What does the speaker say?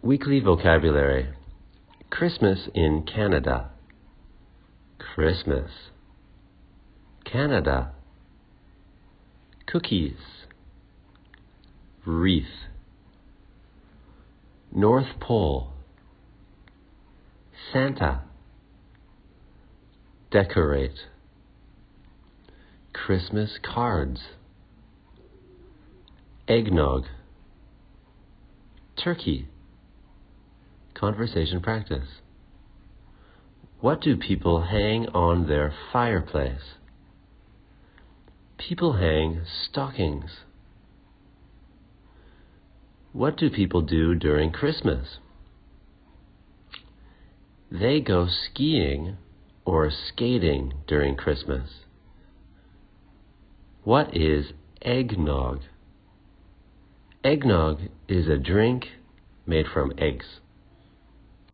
Weekly vocabulary Christmas in Canada. Christmas. Canada. Cookies. Wreath. North Pole. Santa. Decorate. Christmas cards. Eggnog. Turkey. Conversation practice. What do people hang on their fireplace? People hang stockings. What do people do during Christmas? They go skiing or skating during Christmas. What is eggnog? Eggnog is a drink made from eggs.